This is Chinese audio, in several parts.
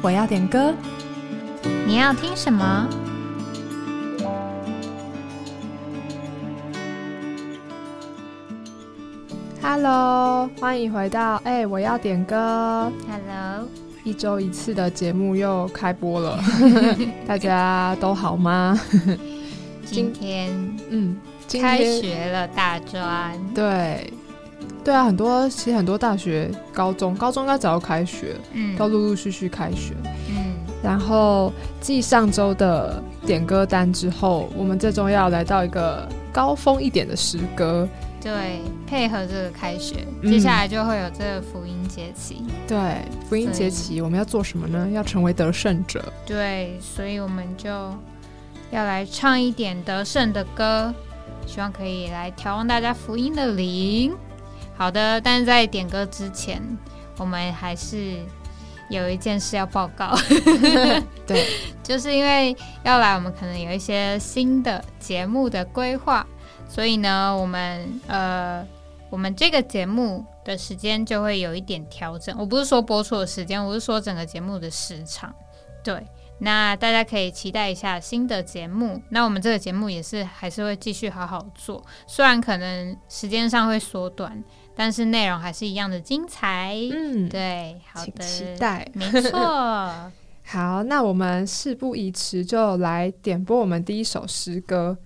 我要点歌，你要听什么？Hello，欢迎回到哎，我要点歌。Hello，一周一次的节目又开播了，大家都好吗？今天嗯，开学了，大专对。对啊，很多其实很多大学、高中、高中应该早就开学，嗯，都陆陆续续开学，嗯。然后继上周的点歌单之后，我们这周要来到一个高峰一点的诗歌，对，配合这个开学，接下来就会有这个福音节期，对，福音节期我们要做什么呢？要成为得胜者，对，所以我们就要来唱一点得胜的歌，希望可以来调望大家福音的灵。好的，但是在点歌之前，我们还是有一件事要报告。对，就是因为要来，我们可能有一些新的节目的规划，所以呢，我们呃，我们这个节目的时间就会有一点调整。我不是说播出的时间，我是说整个节目的时长。对。那大家可以期待一下新的节目。那我们这个节目也是还是会继续好好做，虽然可能时间上会缩短，但是内容还是一样的精彩。嗯，对，好的，期待，没错。好，那我们事不宜迟，就来点播我们第一首诗歌。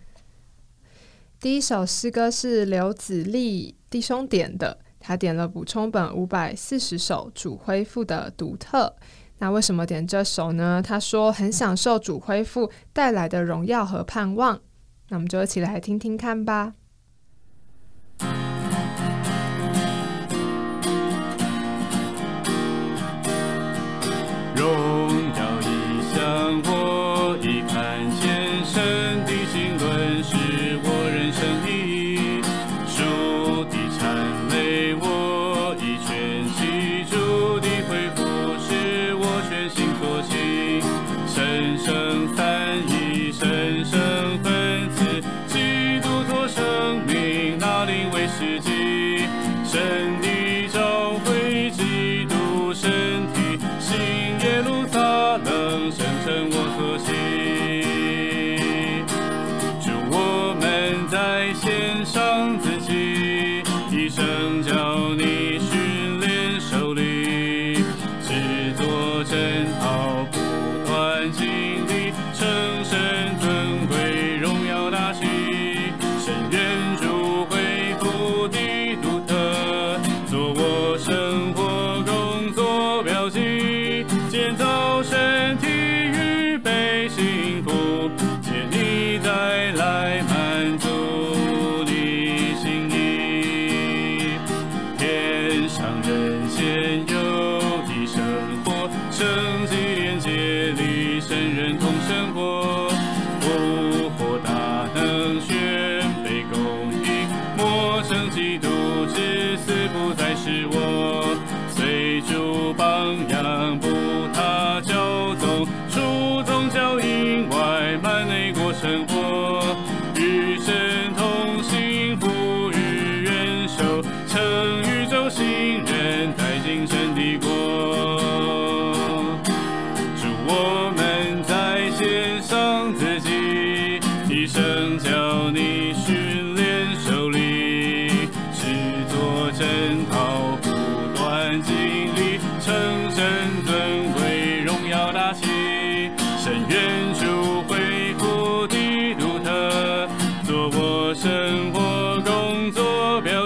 第一首诗歌是刘子立弟兄点的，他点了补充本五百四十首主恢复的独特。那为什么点这首呢？他说很享受主恢复带来的荣耀和盼望。那我们就一起来听听看吧。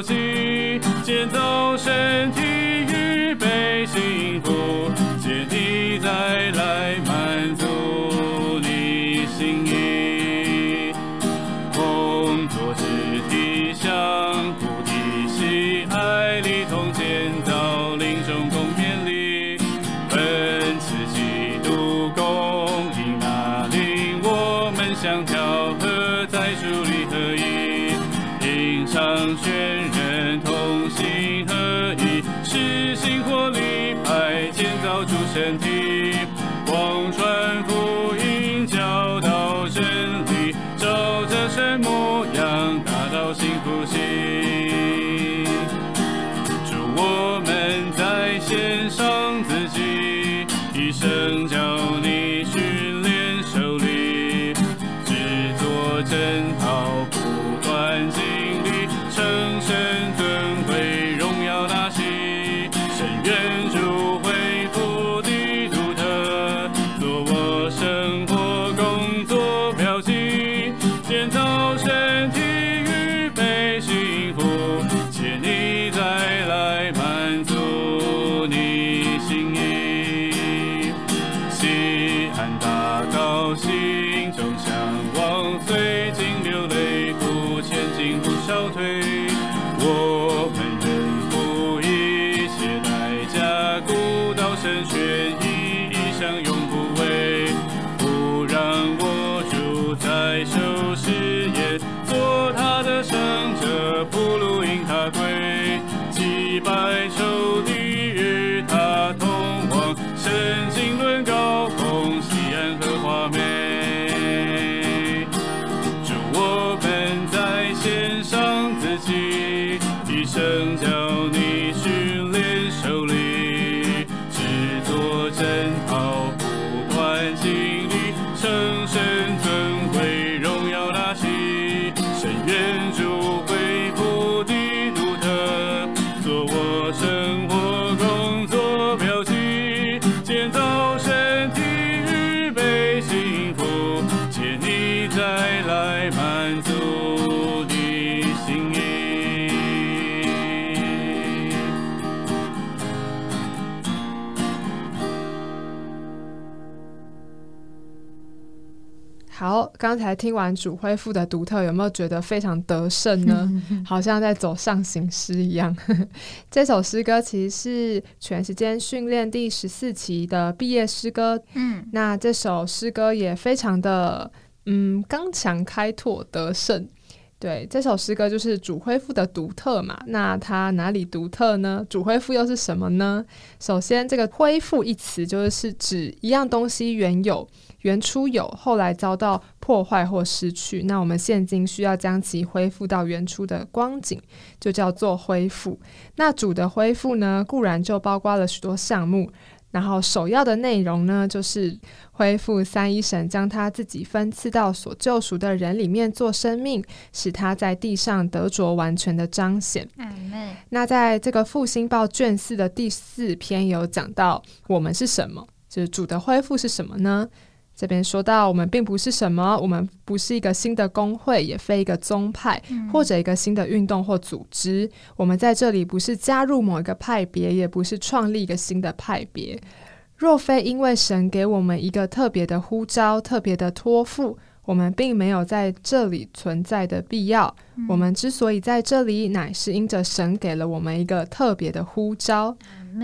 祝我们在刚才听完主恢复的独特，有没有觉得非常得胜呢？好像在走上行诗一样。这首诗歌其实是全时间训练第十四期的毕业诗歌。嗯，那这首诗歌也非常的嗯刚强开拓得胜。对，这首诗歌就是主恢复的独特嘛。那它哪里独特呢？主恢复又是什么呢？首先，这个“恢复”一词就是是指一样东西原有、原初有，后来遭到破坏或失去。那我们现今需要将其恢复到原初的光景，就叫做恢复。那主的恢复呢，固然就包括了许多项目。然后首要的内容呢，就是恢复三一神将他自己分赐到所救赎的人里面做生命，使他在地上得着完全的彰显。那在这个复兴报卷四的第四篇有讲到我们是什么，就是主的恢复是什么呢？这边说到，我们并不是什么，我们不是一个新的工会，也非一个宗派，或者一个新的运动或组织。我们在这里不是加入某一个派别，也不是创立一个新的派别。若非因为神给我们一个特别的呼召、特别的托付，我们并没有在这里存在的必要。我们之所以在这里，乃是因着神给了我们一个特别的呼召。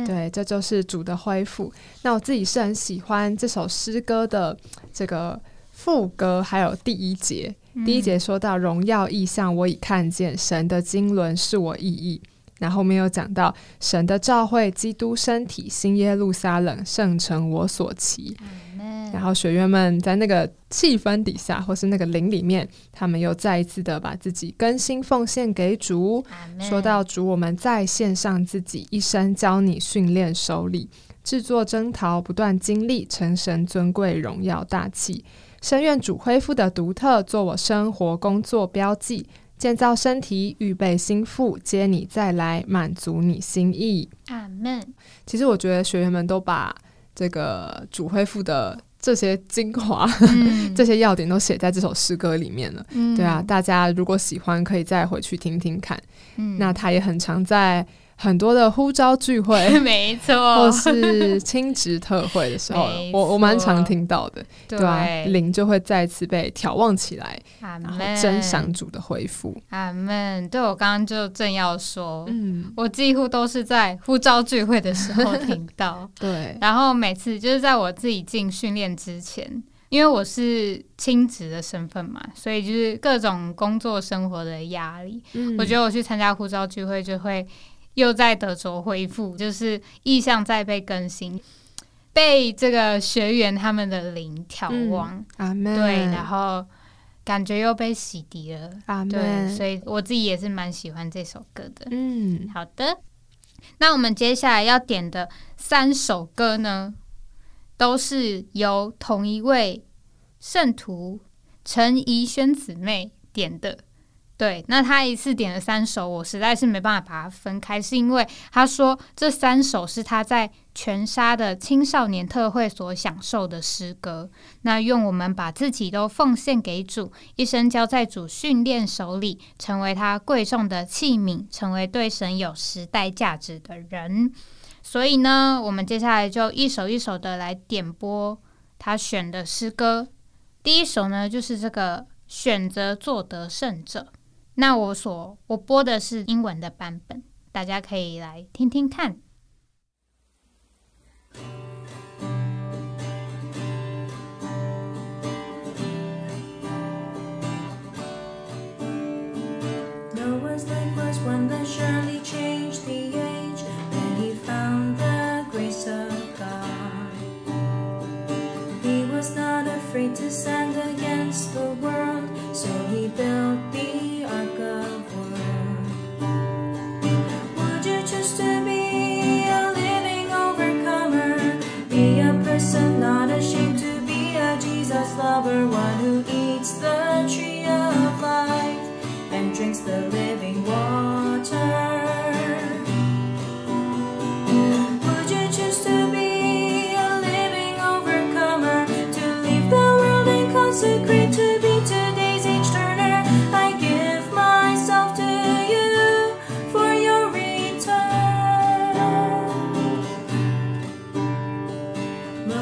对，这就是主的恢复。那我自己是很喜欢这首诗歌的这个副歌，还有第一节。第一节说到荣耀意象，我已看见神的经纶是我意义。然后后面又讲到神的召会，基督身体，新耶路撒冷，圣城我所骑。然后学员们在那个气氛底下，或是那个灵里面，他们又再一次的把自己更新奉献给主。说到主，我们在线上自己一生教你训练手里，制作征讨，不断经历，成神尊贵荣耀大气。深愿主恢复的独特，做我生活工作标记，建造身体，预备心腹，接你再来，满足你心意。阿门。其实我觉得学员们都把这个主恢复的这些精华、嗯 这些要点都写在这首诗歌里面了。嗯对啊，，大家如果喜欢，可以再回去听听看。嗯那他也很常在很多的呼召聚会 没错，或是亲职特会的时候，我我蛮常听到的，对。灵就会再次被眺望起来，阿然后门，真赏主的恢复。阿门。对我刚刚就正要说，嗯，我几乎都是在呼召聚会的时候听到，对，然后每次就是在我自己进训练之前，因为我是亲职的身份嘛，所以就是各种工作生活的压力，嗯。我觉得我去参加呼召聚会就会又在得着恢复，就是意向在被更新，被这个学员他们的灵眺望，对，然后感觉又被洗涤了，阿对，门，所以我自己也是蛮喜欢这首歌的。嗯，好的，那我们接下来要点的三首歌呢，都是由同一位圣徒陈怡萱姊妹点的。对，那他一次点了三首，我实在是没办法把它分开，是因为他说这三首是他在全沙的青少年特会所享受的诗歌。那用我们把自己都奉献给主，一生交在主训练手里，成为他贵重的器皿，成为对神有时代价值的人。所以呢，我们接下来就一首一首的来点播他选的诗歌。第一首呢，就是这个选择做得胜者。那我所我播的是英文的版本，大家可以来听听看。《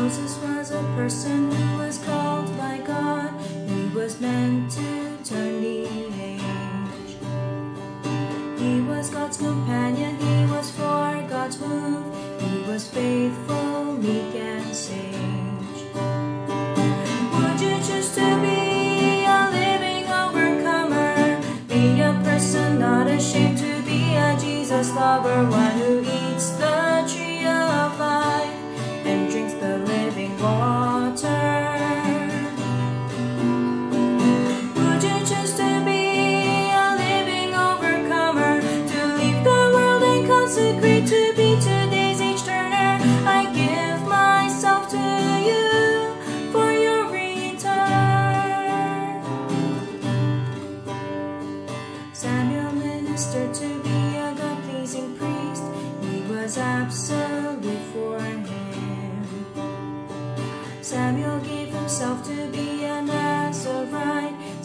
Moses was a person who was called by God. He was meant to turn the age. He was God's companion, he was for God's move. He was faithful, meek, and sage. Would you choose to be a living overcomer? Be a person not ashamed to be a Jesus lover, one who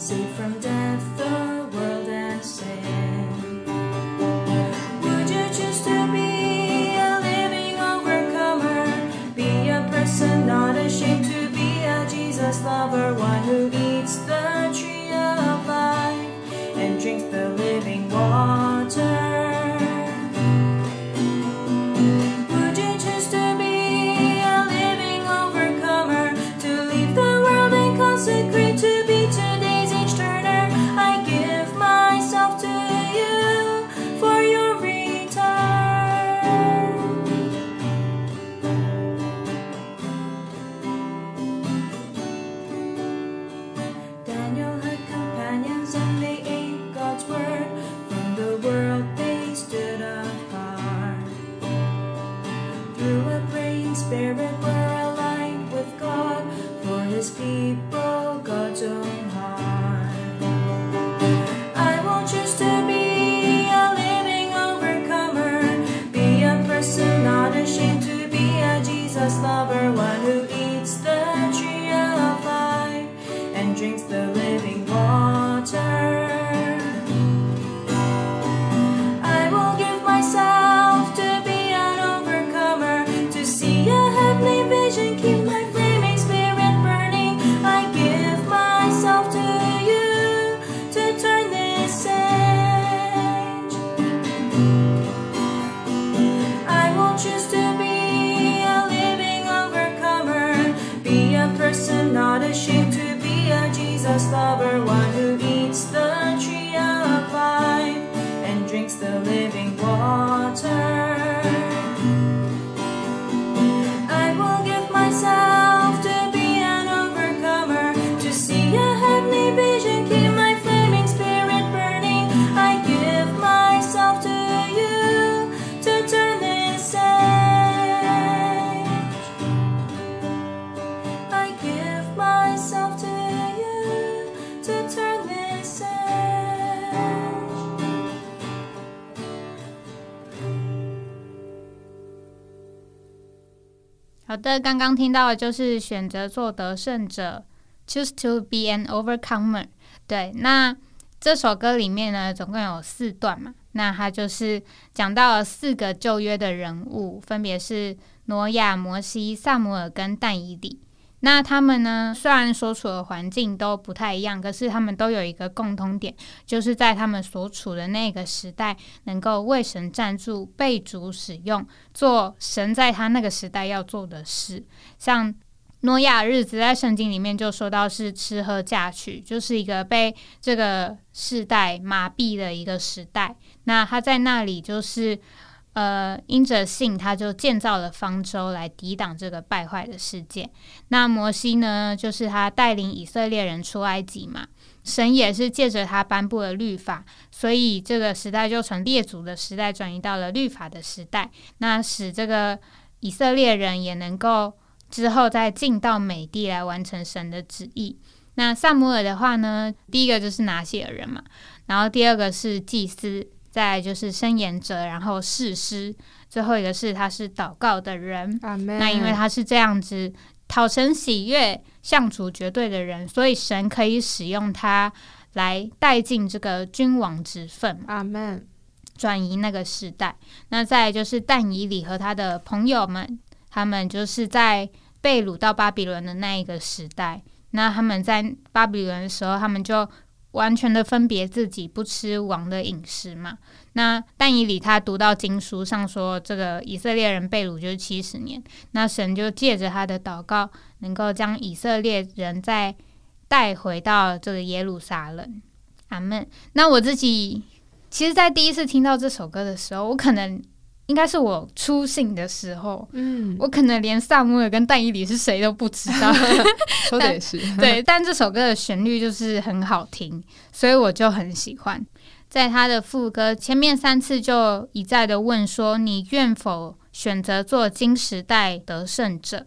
safe from death. 好的，刚刚听到的就是选择做得胜者，choose to be an overcomer。对，那这首歌里面呢，总共有四段嘛，那它就是讲到了四个旧约的人物，分别是挪亚、摩西、萨姆尔跟但以理。那他们呢，虽然所处的环境都不太一样，可是他们都有一个共通点，就是在他们所处的那个时代，能够为神站住，被主使用，做神在他那个时代要做的事。像诺亚日子在圣经里面就说到是吃喝嫁娶，就是一个被这个世代麻痹的一个时代。那他在那里就是。呃，因着信，他就建造了方舟来抵挡这个败坏的世界。那摩西呢，就是他带领以色列人出埃及嘛，神也是借着他颁布了律法，所以这个时代就从列祖的时代转移到了律法的时代。那使这个以色列人也能够之后再进到美地来完成神的旨意。那萨姆尔的话呢，第一个就是拿西尔人嘛，然后第二个是祭司，再就是申言者，然后誓师，最后一个是他是祷告的人。那因为他是这样子讨神喜悦、向主绝对的人，所以神可以使用他来带进这个君王之分，阿门。转移那个时代。那再就是但以理和他的朋友们，他们就是在被掳到巴比伦的那一个时代。那他们在巴比伦的时候，他们就完全的分别自己，不吃王的饮食嘛。那但以理他读到经书上说，这个以色列人被掳就是七十年，那神就借着他的祷告，能够将以色列人再带回到这个耶路撒冷。阿门。那我自己其实，在第一次听到这首歌的时候，我可能应该是我出信的时候，嗯，我可能连萨姆尔跟戴伊里是谁都不知道。说的也是。对，但这首歌的旋律就是很好听，所以我就很喜欢。在他的副歌前面三次就一再的问说：“你愿否选择做金时代得胜者？”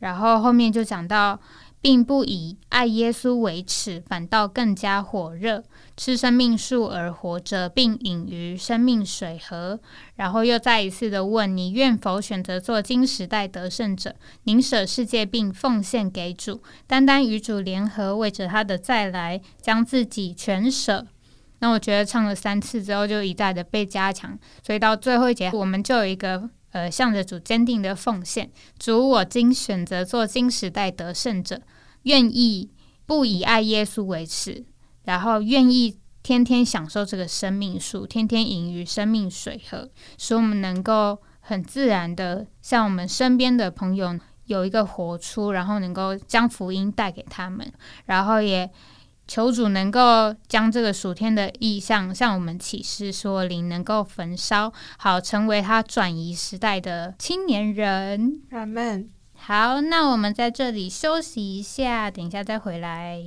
然后后面就讲到，并不以爱耶稣为耻，反倒更加火热，吃生命树而活着，并饮于生命水河。然后又再一次的问：“你愿否选择做今时代得胜者，宁舍世界，并奉献给主，单单与主联合，为着他的再来，将自己全舍？”那我觉得唱了三次之后，就一再的被加强，所以到最后一节，我们就有一个呃，向着主坚定的奉献。主，我今选择做今时代得胜者，愿意不以爱耶稣为耻，然后愿意天天享受这个生命树，天天饮于生命水河，使我们能够很自然的向我们身边的朋友有一个活出，然后能够将福音带给他们，然后也。求主能够将这个属天的意象向我们启示，说灵能够焚烧，好成为他转移时代的青年人。阿门。好，那我们在这里休息一下，等一下再回来。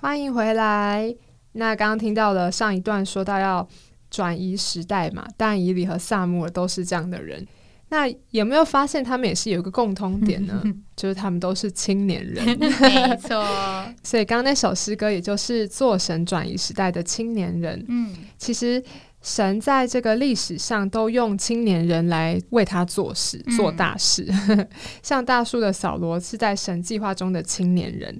欢迎回来。那刚刚听到了上一段说到要转移时代嘛，但以理和萨姆尔都是这样的人。那有没有发现他们也是有一个共通点呢？就是他们都是青年人。没错，所以刚刚那首诗歌，也就是做神转移时代的青年人。嗯其实神在这个历史上都用青年人来为他做事、嗯做大事。像大树的扫罗是在神计划中的青年人，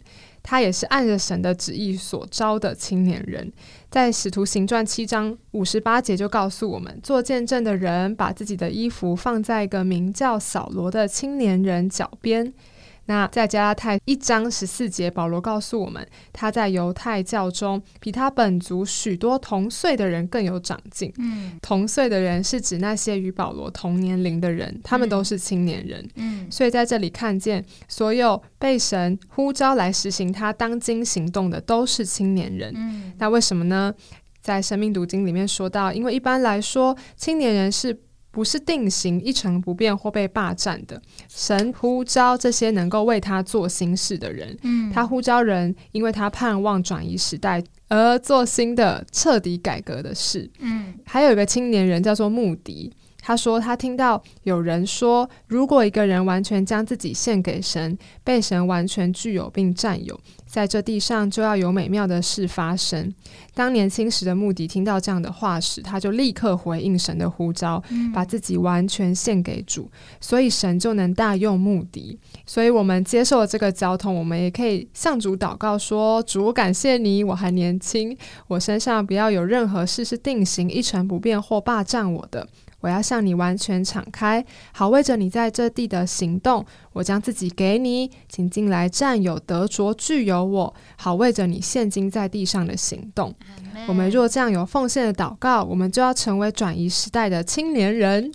他也是按着神的旨意所招的青年人。在使徒行传七章五十八节就告诉我们，做见证的人把自己的衣服放在一个名叫扫罗的青年人脚边。那在加拉太一章十四节，保罗告诉我们，他在犹太教中比他本族许多同岁的人更有长进。嗯同岁的人是指那些与保罗同年龄的人，他们都是青年人。嗯所以在这里看见，所有被神呼召来实行他当今行动的，都是青年人。嗯那为什么呢？在生命读经里面说到，因为一般来说，青年人是不是定型一成不变或被霸占的？神呼召这些能够为他做新事的人，嗯他呼召人，因为他盼望转移时代而做新的彻底改革的事。嗯还有一个青年人叫做穆迪，他说他听到有人说，如果一个人完全将自己献给神，被神完全具有并占有，在这地上就要有美妙的事发生。当年轻时的穆迪听到这样的话时，他就立刻回应神的呼召，把自己完全献给主，所以神就能大用穆迪。所以我们接受了这个交通，我们也可以向主祷告说：主，我感谢你，我还年轻，我身上不要有任何事是定型、一成不变或霸占我的。我要向你完全敞开，好为着你在这地的行动，我将自己给你，请进来占有、得着、具有我，好为着你现今在地上的行动。我们若这样有奉献的祷告，我们就要成为转移时代的青年人。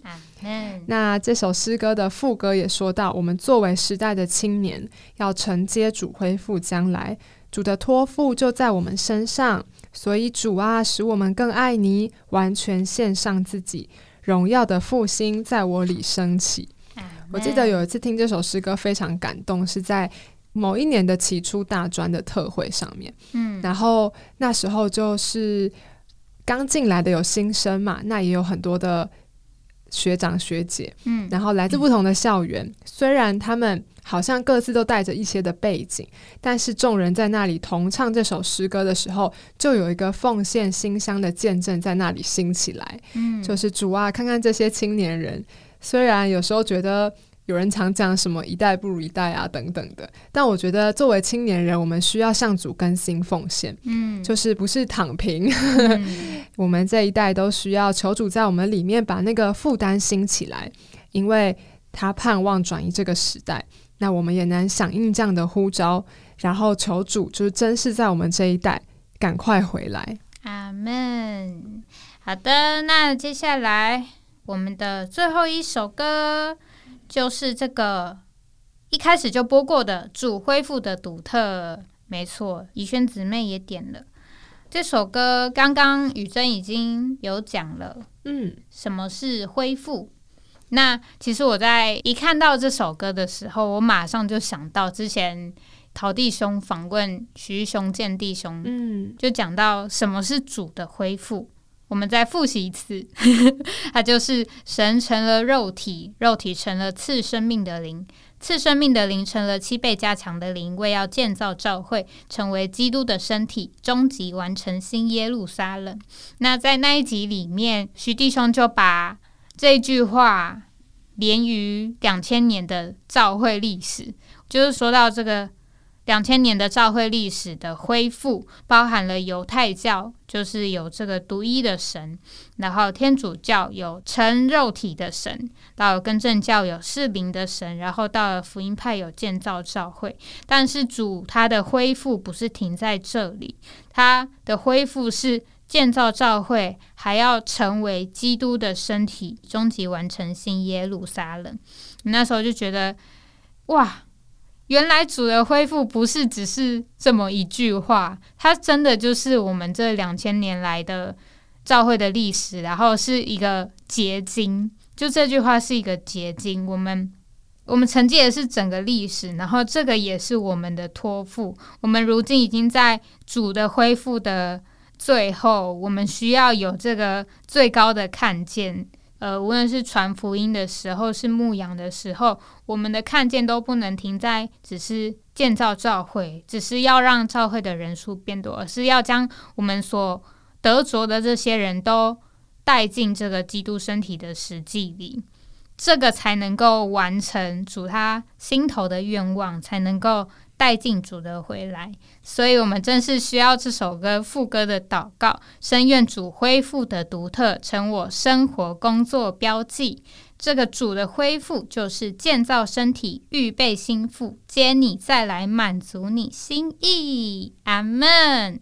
那这首诗歌的副歌也说到，我们作为时代的青年，要承接主恢复将来，主的托付就在我们身上。所以主啊，使我们更爱你，完全献上自己，荣耀的复兴在我里升起。阿我记得有一次听这首诗歌非常感动，是在某一年的起初大专的特会上面。嗯然后那时候就是刚进来的有新生嘛，那也有很多的学长学姐，嗯然后来自不同的校园，虽然他们好像各自都带着一些的背景，但是众人在那里同唱这首诗歌的时候，就有一个奉献馨香的见证在那里兴起来，嗯就是主啊，看看这些青年人，虽然有时候觉得。有人常讲什么一代不如一代啊等等的，但我觉得作为青年人，我们需要向主更新奉献，嗯。就是不是躺平，嗯。我们这一代都需要求主在我们里面把那个负担兴起来，因为他盼望转移这个时代，那我们也能响应这样的呼召，然后求主就是真是在我们这一代赶快回来。阿门。好的，那接下来我们的最后一首歌就是这个一开始就播过的《主恢复的独特》，没错，怡萱姊妹也点了这首歌。刚刚雨珍已经有讲了嗯什么是恢复。那其实我在一看到这首歌的时候，我马上就想到之前陶弟兄访问徐雄健弟兄，嗯就讲到什么是主的恢复。我们再复习一次，它就是神成了肉体，肉体成了次生命的灵，次生命的灵成了七倍加强的灵，为要建造教会，成为基督的身体，终极完成新耶路撒冷。那在那一集里面，徐弟兄就把这句话连于两千年的教会历史，就是说到这个两千年的教会历史的恢复，包含了犹太教，就是有这个独一的神；然后天主教有成肉体的神，到了更正教有是灵的神，然后到了福音派有建造教会。但是主他的恢复不是停在这里，他的恢复是建造教会，还要成为基督的身体，终极完成新耶路撒冷。那时候就觉得，哇！原来主的恢复不是只是这么一句话，它真的就是我们这两千年来的教会的历史，然后是一个结晶。就这句话是一个结晶，我们我们承接的是整个历史，然后这个也是我们的托付。我们如今已经在主的恢复的最后，我们需要有这个最高的看见。呃，无论是传福音的时候，是牧羊的时候，我们的看见都不能停在只是建造教会，只是要让教会的人数变多，而是要将我们所得着的这些人都带进这个基督身体的实际里。这个才能够完成主他心头的愿望，才能够带进主的回来。所以，我们正是需要这首歌副歌的祷告，深愿主恢复的独特，成我生活工作标记。这个主的恢复，就是建造身体，预备心腹，接你再来满足你心意。阿门。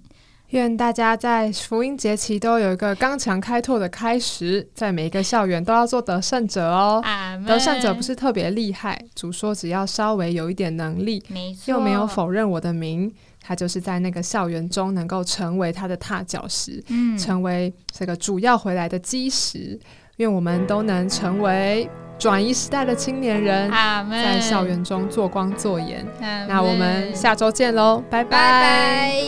愿大家在福音节期都有一个刚强开拓的开始，在每一个校园都要做得胜者哦。得胜者不是特别厉害，主说只要稍微有一点能力，没错，又没有否认我的名，他就是在那个校园中能够成为他的踏脚石，嗯，成为这个主要回来的基石。愿我们都能成为转移时代的青年人，在校园中做光做盐。那我们下周见喽，拜拜